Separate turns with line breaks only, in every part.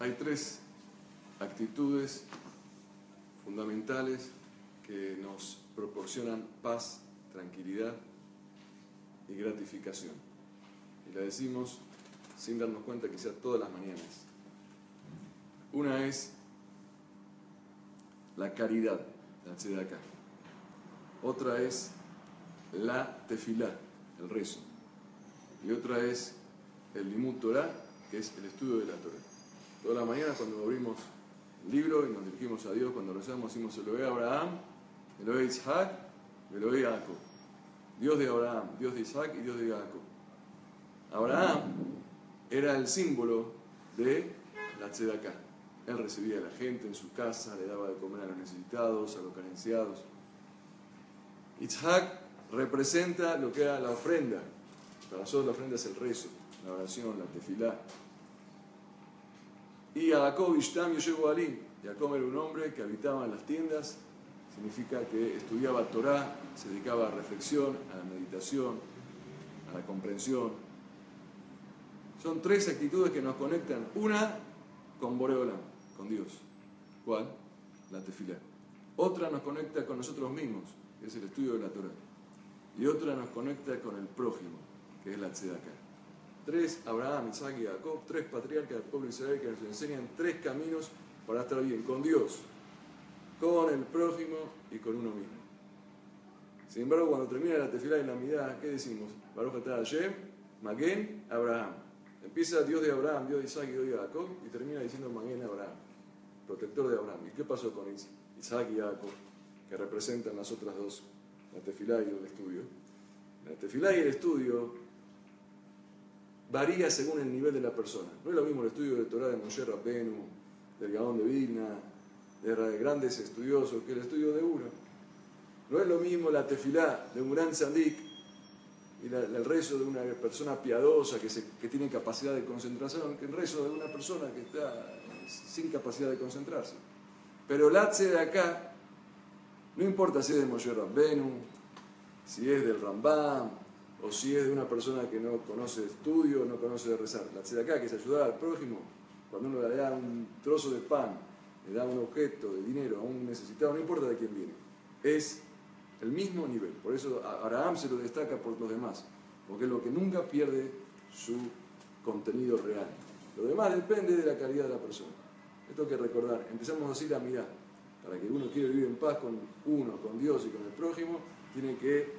hay tres actitudes fundamentales que nos proporcionan paz, tranquilidad y gratificación. Y la decimos sin darnos cuenta que sea todas las mañanas. Una es la caridad, la tzedakah. Otra es la tefilá, el rezo. Y otra es el Torah, que es el estudio de la Torah. Toda la mañana cuando abrimos el libro y nos dirigimos a Dios, cuando rezamos, decimos Elohe Abraham, Elohe Isaac, Elohe Jacob. Dios de Abraham, Dios de Isaac y Dios de Jacob. Abraham era el símbolo de la tzedakah. Él recibía a la gente en su casa, le daba de comer a los necesitados, a los carenciados. Isaac representa lo que era la ofrenda. Para nosotros la ofrenda es el rezo, la oración, la tefilá. Y Jacob Ishtam Yoshebu Ali. Jacob era un hombre que habitaba en las tiendas, significa que estudiaba Torah, se dedicaba a la reflexión, a la meditación, a la comprensión. Son tres actitudes que nos conectan. Una con Boreolam, con Dios. ¿Cuál? La tefilá. Otra nos conecta con nosotros mismos, que es el estudio de la Torah. Y otra nos conecta con el prójimo, que es la tzedakah. Tres, Abraham, Isaac y Jacob, tres patriarcas del pueblo de Israel que nos enseñan tres caminos para estar bien con Dios, con el prójimo y con uno mismo. Sin embargo, cuando termina la tefilá y la mirada, ¿qué decimos? Baruch Hashem, Maguen, Abraham. Empieza Dios de Abraham, Dios de Isaac y Dios de Jacob y termina diciendo Maguen Abraham, protector de Abraham. ¿Y qué pasó con Isaac y Jacob, que representan las otras dos, la tefilá y el estudio? La tefilá y el estudio varía según el nivel de la persona. No es lo mismo el estudio de Torah de Moshe Rabbenu, del Gaón de Vilna, de grandes estudiosos, que el estudio de uno. No es lo mismo la tefilá de un gran sandik y el rezo de una persona piadosa que, que tiene capacidad de concentración que el rezo de una persona que está sin capacidad de concentrarse. Pero el atze de acá, no importa si es de Moshe Rabbenu, si es del Rambam, o si es de una persona que no conoce estudio, no conoce rezar. La acá que es ayudar al prójimo, cuando uno le da un trozo de pan, le da un objeto de dinero a un necesitado, no importa de quién viene, es el mismo nivel. Por eso Abraham se lo destaca por los demás, porque es lo que nunca pierde su contenido real. Lo demás depende de la calidad de la persona. Esto hay que recordar. Empezamos así la mirada. Para que uno quiera vivir en paz con uno, con Dios y con el prójimo, tiene que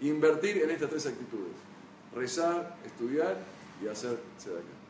Invertir en estas tres actitudes. Rezar, estudiar y hacer tzedakah.